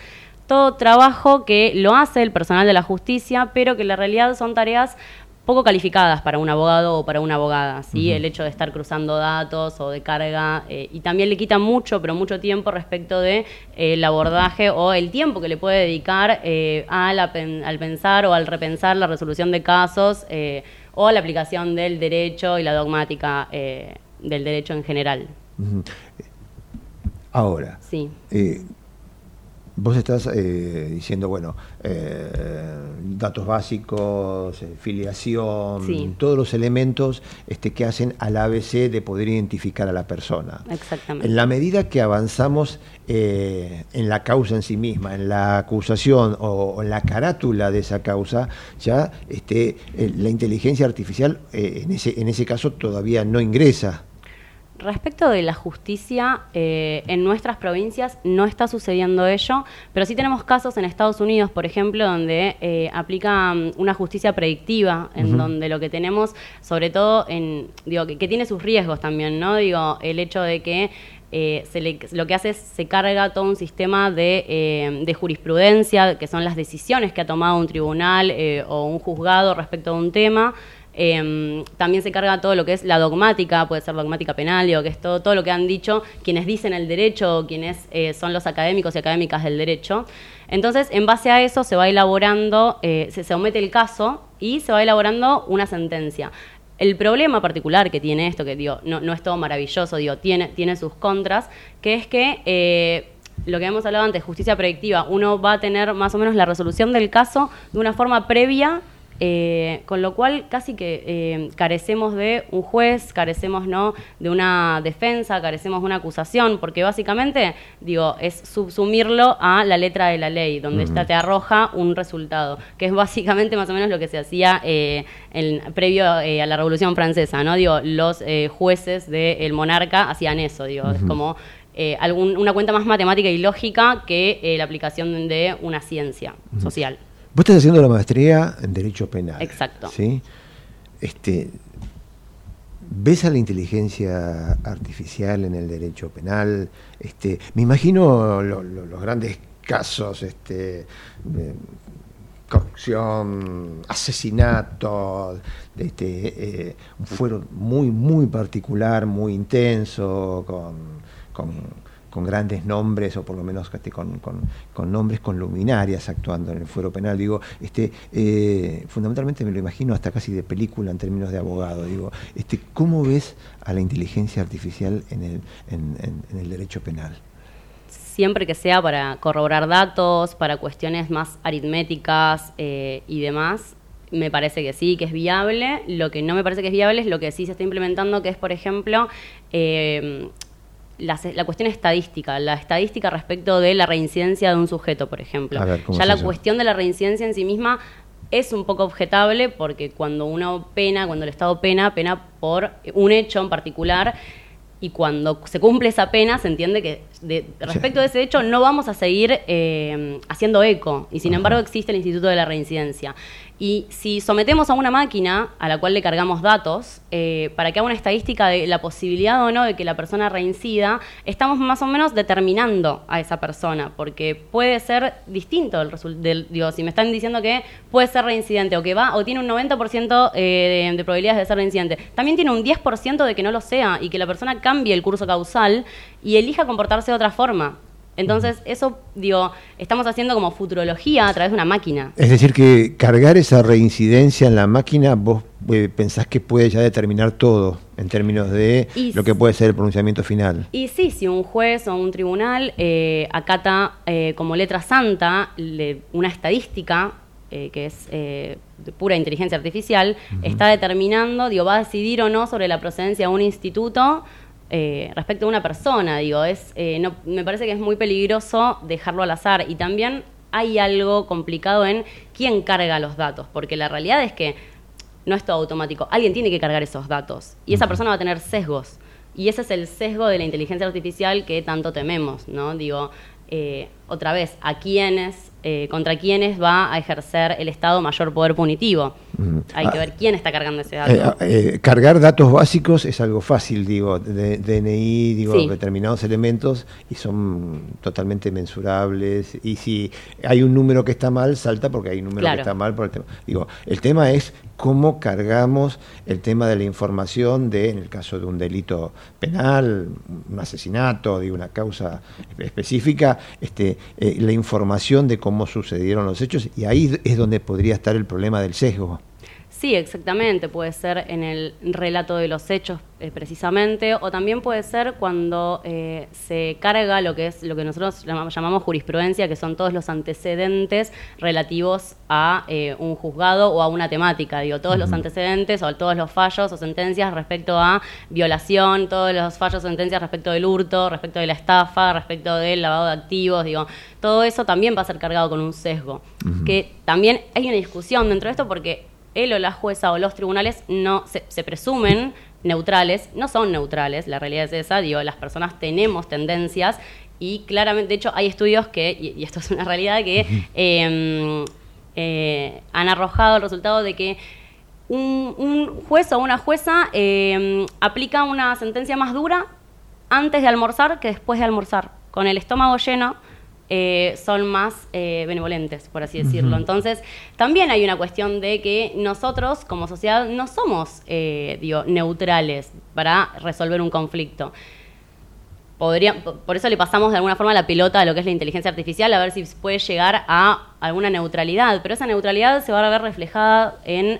Speaker 26: todo trabajo que lo hace el personal de la justicia, pero que en la realidad son tareas poco calificadas para un abogado o para una abogada, ¿sí? El hecho de estar cruzando datos o de carga, eh, y también le quita mucho, pero mucho tiempo respecto de eh, el abordaje o el tiempo que le puede dedicar eh, al pensar o al repensar la resolución de casos eh, o a la aplicación del derecho y la dogmática del derecho en general.
Speaker 1: Ahora,
Speaker 26: Sí.
Speaker 1: Vos estás eh, diciendo, bueno, eh, datos básicos, eh, filiación,
Speaker 26: Sí.
Speaker 1: todos los elementos este, que hacen al ABC de poder identificar a la persona.
Speaker 26: Exactamente.
Speaker 1: En la medida que avanzamos eh, en la causa en sí misma, en la acusación o, o en la carátula de esa causa, ya este, eh, la inteligencia artificial eh, en, ese, en ese caso todavía no ingresa.
Speaker 26: Respecto de la justicia, eh, en nuestras provincias no está sucediendo ello, pero sí tenemos casos en Estados Unidos, por ejemplo, donde eh, aplican una justicia predictiva, en donde lo que tenemos, sobre todo, en, digo, que, que tiene sus riesgos también, ¿no? Digo, el hecho de que eh, se le- lo que hace es se carga todo un sistema de, eh, de jurisprudencia, que son las decisiones que ha tomado un tribunal eh, o un juzgado respecto a un tema. Eh, también se carga todo lo que es la dogmática, puede ser dogmática penal, digo, que es todo, lo que han dicho quienes dicen el derecho, quienes eh, son los académicos y académicas del derecho. Entonces, en base a eso se va elaborando, eh, se somete el caso y se va elaborando una sentencia. El problema particular que tiene esto, que digo, no, no es todo maravilloso, digo, tiene, tiene sus contras, que es que eh, lo que hemos hablado antes, justicia predictiva, uno va a tener más o menos la resolución del caso de una forma previa, eh, con lo cual casi que eh, carecemos de un juez, carecemos no de una defensa, carecemos de una acusación, porque básicamente, digo, es subsumirlo a la letra de la ley, donde esta te arroja un resultado, que es básicamente más o menos lo que se hacía eh, en- previo eh, a la Revolución Francesa, ¿no? Digo, los eh, jueces del monarca hacían eso, digo, es como eh, algún- una cuenta más matemática y lógica que eh, la aplicación de una ciencia social.
Speaker 1: Vos estás haciendo la maestría en Derecho Penal.
Speaker 26: Exacto.
Speaker 1: ¿sí? Este, ¿Ves a la inteligencia artificial en el derecho penal? Este, me imagino lo- lo- los grandes casos, este, de corrupción, asesinatos, este, eh, un fuero muy, muy particular, muy intenso, con, con- con grandes nombres, o por lo menos con, con- con nombres con luminarias actuando en el fuero penal. Digo, este, eh, fundamentalmente me lo imagino hasta casi de película en términos de abogado. Digo, este, ¿cómo ves a la inteligencia artificial en el, en el derecho penal?
Speaker 26: siempre que sea para corroborar datos, para cuestiones más aritméticas eh, y demás, me parece que sí, que es viable. Lo que no me parece que es viable es lo que sí se está implementando, que es, por ejemplo, eh, la, la cuestión estadística, la estadística respecto de la reincidencia de un sujeto, por ejemplo.
Speaker 1: A ver, ¿cómo
Speaker 26: ya la cuestión de la reincidencia en sí misma es un poco objetable porque cuando uno pena, cuando el Estado pena, pena por un hecho en particular y cuando se cumple esa pena se entiende que de- respecto de ese hecho no vamos a seguir eh, haciendo eco y sin embargo existe el Instituto de la Reincidencia. Y si sometemos a una máquina a la cual le cargamos datos eh, para que haga una estadística de la posibilidad o no de que la persona reincida, estamos más o menos determinando a esa persona, porque puede ser distinto el resul- del, digo, si me están diciendo que puede ser reincidente o que va o tiene un 90% eh, de probabilidades de ser reincidente, también tiene un 10% de que no lo sea y que la persona cambie el curso causal y elija comportarse de otra forma. Entonces, eso, digo, estamos haciendo como futurología a través de una máquina.
Speaker 1: Es decir, que cargar esa reincidencia en la máquina, vos eh, pensás que puede ya determinar todo en términos de
Speaker 26: Y
Speaker 1: lo que puede ser el pronunciamiento final.
Speaker 26: Y sí, si un juez o un tribunal eh, acata eh, como letra santa le- una estadística eh, que es eh, de pura inteligencia artificial, está determinando, digo, va a decidir o no sobre la procedencia de un instituto eh, respecto a una persona, digo, es, eh, no, me parece que es muy peligroso dejarlo al azar. Y también hay algo complicado en quién carga los datos, porque la realidad es que no es todo automático, alguien tiene que cargar esos datos y esa persona va a tener sesgos. Y ese es el sesgo de la inteligencia artificial que tanto tememos, ¿no? Digo, eh, otra vez, a quiénes eh, contra quienes va a ejercer el Estado mayor poder punitivo.
Speaker 1: Mm.
Speaker 26: Hay que
Speaker 1: Ah,
Speaker 26: ver quién está cargando ese dato.
Speaker 1: Eh, eh, cargar datos básicos es algo fácil, digo, de, DNI, digo,
Speaker 26: Sí.
Speaker 1: determinados elementos y son totalmente mensurables. Y si hay un número que está mal, salta porque hay un número
Speaker 26: Claro.
Speaker 1: que está mal por el tema. Digo, el tema es cómo cargamos el tema de la información de, en el caso de un delito penal, un asesinato, digo, una causa específica, este, la información de cómo sucedieron los hechos y ahí es donde podría estar el problema del sesgo.
Speaker 26: Sí, exactamente. Puede ser en el relato de los hechos eh, precisamente, o también puede ser cuando eh, se carga lo que es lo que nosotros llamamos, llamamos jurisprudencia, que son todos los antecedentes relativos a eh, un juzgado o a una temática. Digo, todos los antecedentes o todos los fallos o sentencias respecto a violación, todos los fallos o sentencias respecto del hurto, respecto de la estafa, respecto del lavado de activos, digo, todo eso también va a ser cargado con un sesgo. Que también hay una discusión dentro de esto porque él o la jueza o los tribunales no se, se presumen neutrales, no son neutrales, la realidad es esa, digo, las personas tenemos tendencias y claramente, de hecho, hay estudios que, y, y esto es una realidad, que eh, eh, han arrojado el resultado de que un, un juez o una jueza eh, aplica una sentencia más dura antes de almorzar que después de almorzar. Con el estómago lleno eh, son más eh, benevolentes, por así decirlo. Entonces, también hay una cuestión de que nosotros como sociedad no somos, eh, digo, neutrales para resolver un conflicto. Podría, po- por eso le pasamos de alguna forma la pelota a lo que es la inteligencia artificial, a ver si puede llegar a alguna neutralidad. Pero esa neutralidad se va a ver reflejada en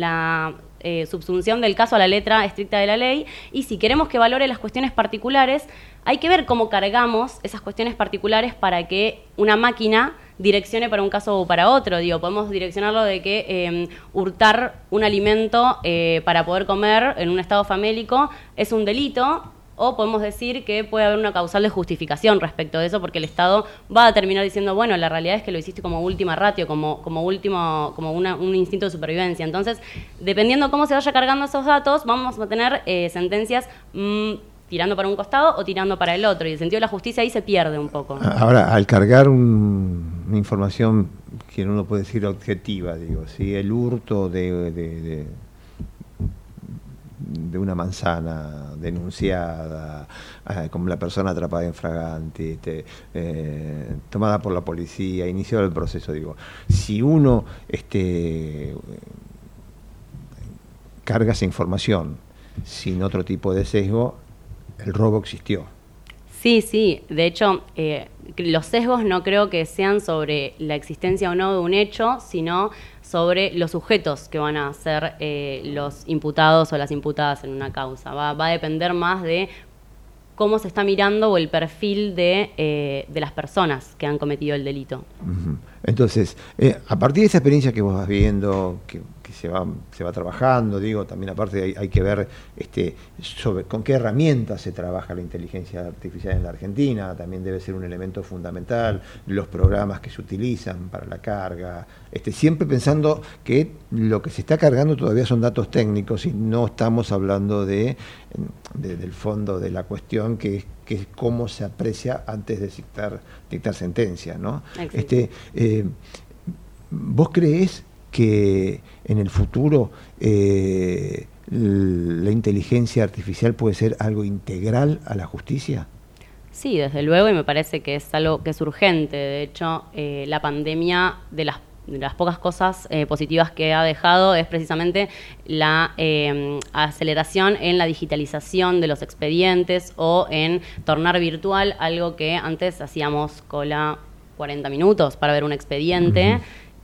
Speaker 26: la eh, subsunción del caso a la letra estricta de la ley. Y si queremos que valore las cuestiones particulares, hay que ver cómo cargamos esas cuestiones particulares para que una máquina direccione para un caso o para otro. Digo, podemos direccionarlo de que eh, hurtar un alimento eh, para poder comer en un estado famélico es un delito, o podemos decir que puede haber una causal de justificación respecto de eso, porque el Estado va a terminar diciendo, bueno, la realidad es que lo hiciste como última ratio, como, como último, como una- un instinto de supervivencia. Entonces, dependiendo cómo se vaya cargando esos datos, vamos a tener eh, sentencias mm, tirando para un costado o tirando para el otro. Y el sentido de la justicia ahí se pierde un poco.
Speaker 1: Ahora, al cargar un- una información que uno puede decir objetiva, digo, ¿sí? el hurto de- de una manzana denunciada, ah, como la persona atrapada en fragante, este, eh, tomada por la policía, iniciado el proceso, digo, si uno este, carga esa información sin otro tipo de sesgo, el robo existió.
Speaker 26: Sí, sí. De hecho, eh, los sesgos no creo que sean sobre la existencia o no de un hecho, sino sobre los sujetos que van a ser eh, los imputados o las imputadas en una causa. Va, va a depender más de cómo se está mirando o el perfil de, eh, de las personas que han cometido el delito.
Speaker 1: Entonces, eh, a partir de esa experiencia que vos vas viendo, que se, va, se va trabajando, digo, también aparte hay, hay que ver este, sobre con qué herramientas se trabaja la inteligencia artificial en la Argentina, también debe ser un elemento fundamental, los programas que se utilizan para la carga, este, siempre pensando que lo que se está cargando todavía son datos técnicos y no estamos hablando de, de- del fondo de la cuestión que es que es cómo se aprecia antes de dictar, dictar sentencia, ¿no? Este, eh, ¿Vos creés que en el futuro eh, la inteligencia artificial puede ser algo integral a la justicia?
Speaker 26: Sí, desde luego, y me parece que es algo que es urgente. De hecho, eh, la pandemia, de las, de las pocas cosas eh, positivas que ha dejado, es precisamente la eh, aceleración en la digitalización de los expedientes o en tornar virtual algo que antes hacíamos cola 40 minutos para ver un expediente,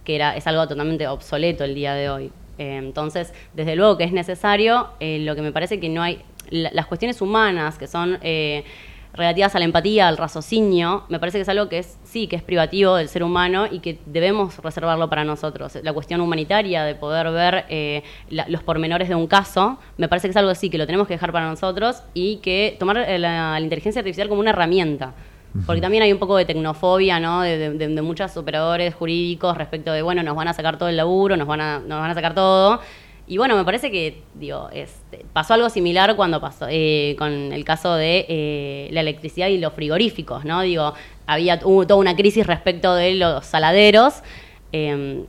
Speaker 26: que era, es algo totalmente obsoleto el día de hoy. Eh, entonces, desde luego que es necesario, eh, lo que me parece que no hay, la- las cuestiones humanas que son eh, relativas a la empatía, al raciocinio, me parece que es algo que es, sí, que es privativo del ser humano y que debemos reservarlo para nosotros. La cuestión humanitaria de poder ver eh, la- los pormenores de un caso, me parece que es algo así, que lo tenemos que dejar para nosotros y que tomar la inteligencia artificial como una herramienta. Porque también hay un poco de tecnofobia, ¿no? De, de, de- muchos operadores jurídicos respecto de, bueno, nos van a sacar todo el laburo, nos van a, nos van a sacar todo. Y bueno, me parece que digo, este, pasó algo similar cuando pasó eh, con el caso de eh, la electricidad y los frigoríficos, ¿no? Digo, había toda una crisis respecto de los saladeros. eh,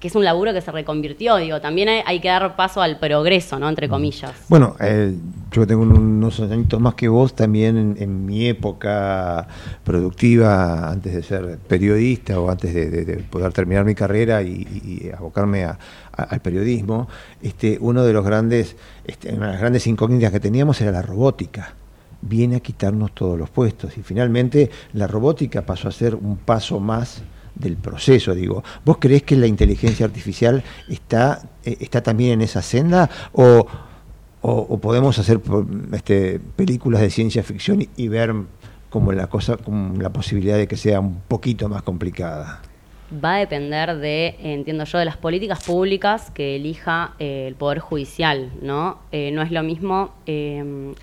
Speaker 26: que es un laburo que se reconvirtió, digo, también hay, hay que dar paso al progreso, ¿no? Entre comillas.
Speaker 1: Bueno, eh, yo tengo un- unos añitos más que vos también en, en mi época productiva, antes de ser periodista o antes de, de- de poder terminar mi carrera y, y- y abocarme a- a- al periodismo, este, uno de los grandes, este, una de las grandes incógnitas que teníamos era la robótica. Viene a quitarnos todos los puestos y finalmente la robótica pasó a ser un paso más del proceso, digo. ¿Vos creés que la inteligencia artificial está, eh, está también en esa senda o, o, podemos hacer este, películas de ciencia ficción y, ver como la cosa, como la posibilidad de que sea un poquito más complicada?
Speaker 26: va a depender de, entiendo yo, de las políticas públicas que elija eh, el Poder Judicial, ¿no? Eh, no es lo mismo eh,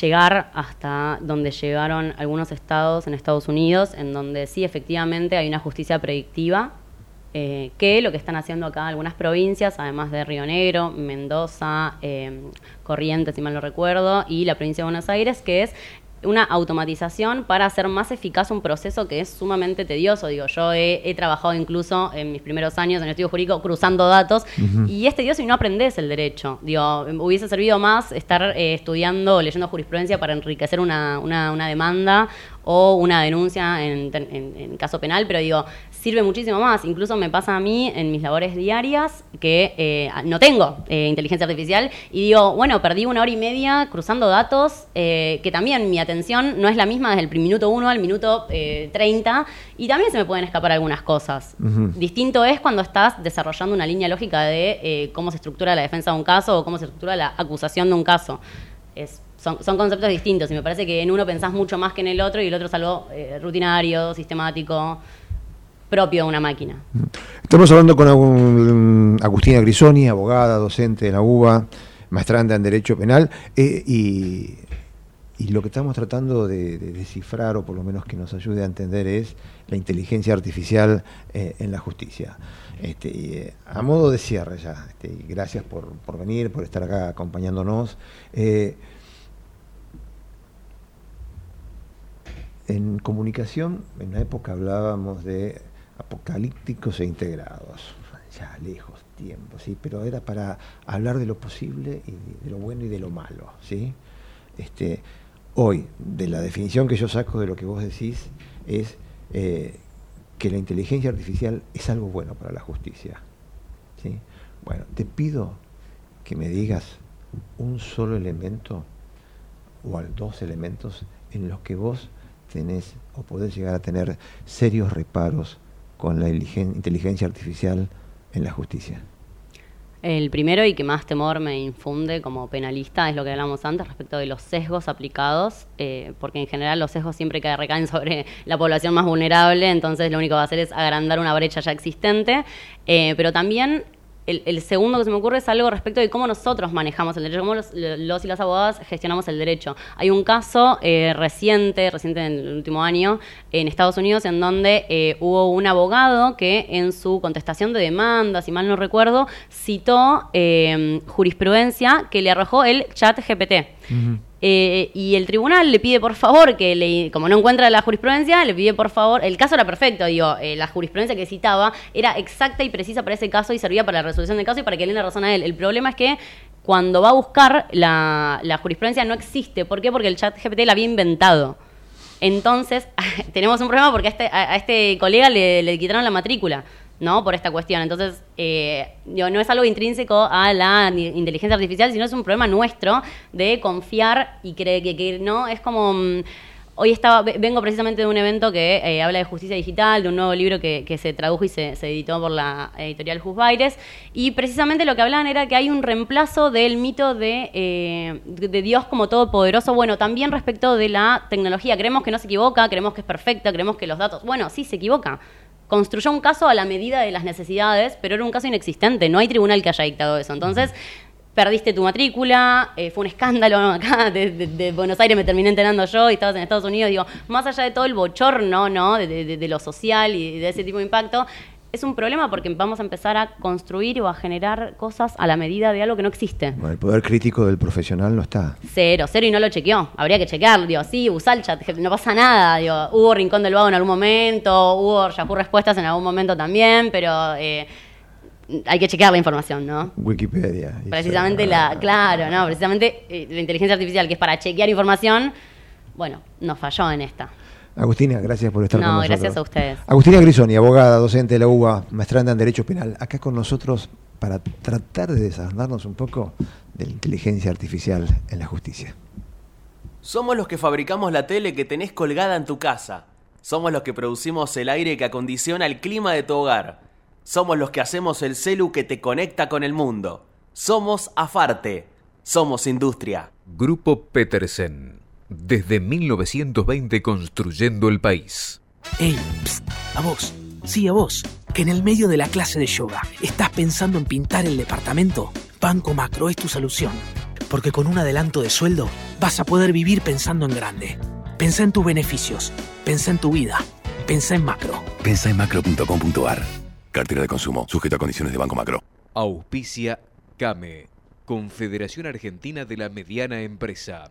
Speaker 26: llegar hasta donde llegaron algunos estados en Estados Unidos, en donde sí efectivamente hay una justicia predictiva, eh, que lo que están haciendo acá algunas provincias, además de Río Negro, Mendoza, eh, Corrientes, si mal no recuerdo, y la provincia de Buenos Aires, que es una automatización para hacer más eficaz un proceso que es sumamente tedioso. Digo, yo he, he trabajado incluso en mis primeros años en el estudio jurídico cruzando datos y es tedioso y no aprendes el derecho. Digo, hubiese servido más estar eh, estudiando o leyendo jurisprudencia para enriquecer una, una, una demanda o una denuncia en, en- en caso penal, pero digo, sirve muchísimo más. Incluso me pasa a mí en mis labores diarias que eh, no tengo eh, inteligencia artificial y digo, bueno, perdí una hora y media cruzando datos, eh, que también mi atención no es la misma desde el minuto 1 al minuto eh, 30 y también se me pueden escapar algunas cosas. Distinto es cuando estás desarrollando una línea lógica de cómo se estructura la defensa de un caso o cómo se estructura la acusación de un caso. Es- son, son conceptos distintos y me parece que en uno pensás mucho más que en el otro y el otro es algo eh, rutinario, sistemático, propio de una máquina.
Speaker 1: Estamos hablando con Agu- Agustina Grisoni, abogada, docente de la UBA, maestranda en Derecho Penal, eh, y, lo que estamos tratando de, de descifrar, o por lo menos que nos ayude a entender, es la inteligencia artificial eh, en la justicia. Este, eh, a modo de cierre ya, este, gracias por, por venir, por estar acá acompañándonos. en comunicación, en una época hablábamos de apocalípticos e integrados, ya lejos tiempo, ¿sí? pero era para hablar de lo posible y de lo bueno y de lo malo. ¿sí? Este, hoy, de la definición que yo saco de lo que vos decís, es eh, que la inteligencia artificial es algo bueno para la justicia. ¿sí? Bueno, te pido que me digas un solo elemento o al dos elementos en los que vos tenés o podés llegar a tener serios reparos con la inteligencia artificial en la justicia.
Speaker 26: El primero y que más temor me infunde como penalista es lo que hablamos antes respecto de los sesgos aplicados, eh, porque en general los sesgos siempre que recaen sobre la población más vulnerable, entonces lo único que va a hacer es agrandar una brecha ya existente, eh, pero también el, el segundo que se me ocurre es algo respecto de cómo nosotros manejamos el derecho, cómo los, y las abogadas gestionamos el derecho. Hay un caso eh, reciente, reciente en el último año, en Estados Unidos, en donde eh, hubo un abogado que en su contestación de demanda, si mal no recuerdo, citó eh, jurisprudencia que le arrojó el chat GPT. Eh, y el tribunal le pide por favor que, le, como no encuentra la jurisprudencia, le pide por favor, el caso era perfecto, digo, eh, la jurisprudencia que citaba era exacta y precisa para ese caso y servía para la resolución del caso y para que le den razón a él. El problema es que cuando va a buscar la, jurisprudencia no existe. ¿Por qué? Porque el chat GPT la había inventado. Entonces, <laughs> tenemos un problema porque a este, a, este colega le, le quitaron la matrícula. ¿No? Por esta cuestión. Entonces, eh, digo, no es algo intrínseco a la inteligencia artificial, sino es un problema nuestro de confiar y creer que, no, es como... mm, Hoy estaba, ve- vengo precisamente de un evento que eh, habla de justicia digital, de un nuevo libro que, que se tradujo y se, editó por la editorial Jusbaires, y precisamente lo que hablaban era que hay un reemplazo del mito de, eh, de Dios como todopoderoso, bueno, también respecto de la tecnología, creemos que no se equivoca, creemos que es perfecta, creemos que los datos, bueno, sí se equivoca, construyó un caso a la medida de las necesidades, pero era un caso inexistente, no hay tribunal que haya dictado eso. Entonces, perdiste tu matrícula, eh, fue un escándalo <laughs> acá, de, de- de Buenos Aires me terminé enterando yo y estabas en Estados Unidos, digo, más allá de todo el bochorno, ¿no? De, de- de lo social y de ese tipo de impacto, es un problema porque vamos a empezar a construir o a generar cosas a la medida de algo que no existe.
Speaker 1: Bueno, el poder crítico del profesional no está.
Speaker 26: Cero, cero y no lo chequeó. Habría que chequearlo. Digo, sí, usa el chat, no pasa nada. Digo, hubo Rincón del Vago en algún momento, hubo Yahoo Respuestas en algún momento también, pero eh, hay que chequear la información, ¿no?
Speaker 1: Wikipedia.
Speaker 26: Precisamente la, claro, no, precisamente eh, la inteligencia artificial, que es para chequear información, bueno, nos falló en esta.
Speaker 1: Agustina, gracias por estar
Speaker 26: No,
Speaker 1: con nosotros.
Speaker 26: gracias a ustedes.
Speaker 1: Agustina Grisoni, abogada, docente de la UBA, maestranda en Derecho Penal, acá con nosotros para tratar de desandarnos un poco de la inteligencia artificial en la justicia.
Speaker 2: Somos los que fabricamos la tele que tenés colgada en tu casa. Somos los que producimos el aire que acondiciona el clima de tu hogar. Somos los que hacemos el celu que te conecta con el mundo. Somos Afarte. Somos industria.
Speaker 27: Grupo Petersen. Desde 1920 construyendo el país.
Speaker 4: Ey, psst, a vos, sí a vos, que en el medio de la clase de yoga estás pensando en pintar el departamento. Banco Macro es tu solución, porque con un adelanto de sueldo vas a poder vivir pensando en grande. Pensá en tus beneficios, pensá en tu vida, pensá en macro.
Speaker 5: Pensa en macro.com.ar. Cartera de consumo, sujeto a condiciones de Banco Macro.
Speaker 27: Auspicia CAME, Confederación Argentina de la Mediana Empresa.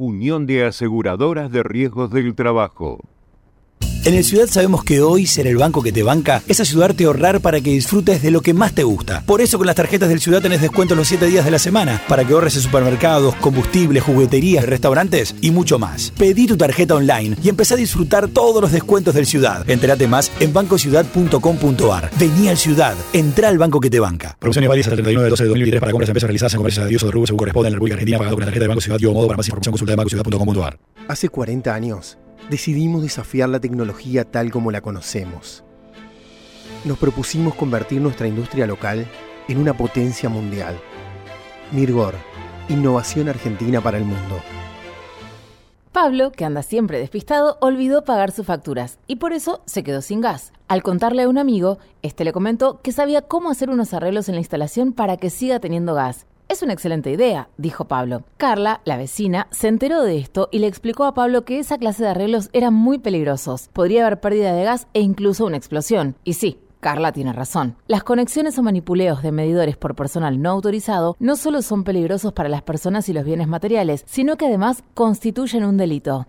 Speaker 6: Unión de Aseguradoras de Riesgos del Trabajo.
Speaker 7: En el Ciudad sabemos que hoy ser el banco que te banca es ayudarte a ahorrar para que disfrutes de lo que más te gusta. Por eso con las tarjetas del Ciudad tenés descuento los 7 días de la semana para que ahorres en supermercados, combustibles, jugueterías, restaurantes y mucho más. Pedí tu tarjeta online y empezá a disfrutar todos los descuentos del Ciudad. Entérate más en bancociudad.com.ar. Vení al Ciudad, entra al banco que te banca.
Speaker 8: Promociones válidas hasta el 31 de 12 de 2023 para compras de empresas realizadas en comercios de uso de rubro según corresponde en la República Argentina pagado con la tarjeta de Banco Ciudad y o modo para más información consulta de bancociudad.com.ar.
Speaker 9: Hace 40 años decidimos desafiar la tecnología tal como la conocemos. Nos propusimos convertir nuestra industria local en una potencia mundial. Mirgor, innovación argentina para el mundo.
Speaker 10: Pablo, que anda siempre despistado, olvidó pagar sus facturas y por eso se quedó sin gas. Al contarle a un amigo, este le comentó que sabía cómo hacer unos arreglos en la instalación para que siga teniendo gas. Es una excelente idea, dijo Pablo. Carla, la vecina, se enteró de esto y le explicó a Pablo que esa clase de arreglos eran muy peligrosos. Podría haber pérdida de gas e incluso una explosión. Y sí, Carla tiene razón. Las conexiones o manipuleos de medidores por personal no autorizado no solo son peligrosos para las personas y los bienes materiales, sino que además constituyen un delito.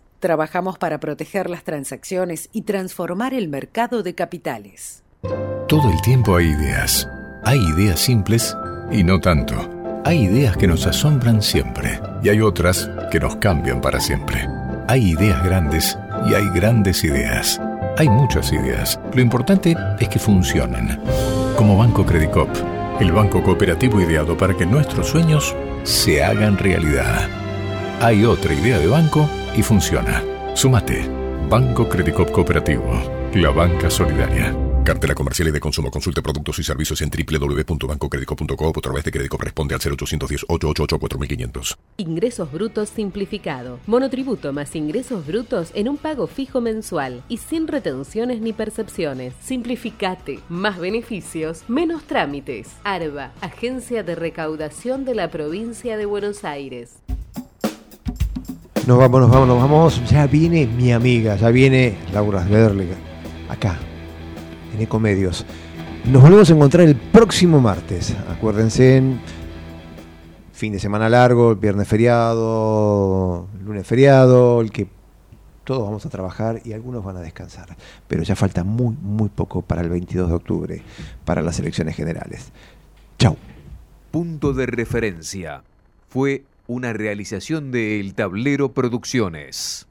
Speaker 11: Trabajamos para proteger las transacciones y transformar el mercado de capitales.
Speaker 3: Todo el tiempo hay ideas. Hay ideas simples y no tanto. Hay ideas que nos asombran siempre y hay otras que nos cambian para siempre. Hay ideas grandes y hay grandes ideas. Hay muchas ideas. Lo importante es que funcionen. Como Banco Credicop, el banco cooperativo ideado para que nuestros sueños se hagan realidad. Hay otra idea de banco y funciona. Sumate. Banco Credicop Cooperativo. La banca solidaria.
Speaker 5: Cartela comercial y de consumo. Consulte productos y servicios en www.bancocredico.com o a través de crédito responde al 0810 888 4500.
Speaker 12: Ingresos brutos simplificado. Monotributo más ingresos brutos en un pago fijo mensual y sin retenciones ni percepciones. Simplificate. Más beneficios, menos trámites. ARBA, Agencia de Recaudación de la Provincia de Buenos Aires.
Speaker 1: Nos vamos, nos vamos, nos vamos. Ya viene mi amiga, ya viene Laura Svedderle acá, en Ecomedios. Nos volvemos a encontrar el próximo martes. Acuérdense, en fin de semana largo, viernes feriado, lunes feriado, el que todos vamos a trabajar y algunos van a descansar. Pero ya falta muy, muy poco para el 22 de octubre, para las elecciones generales. Chau.
Speaker 3: Punto de referencia. Fue una realización de El Tablero Producciones.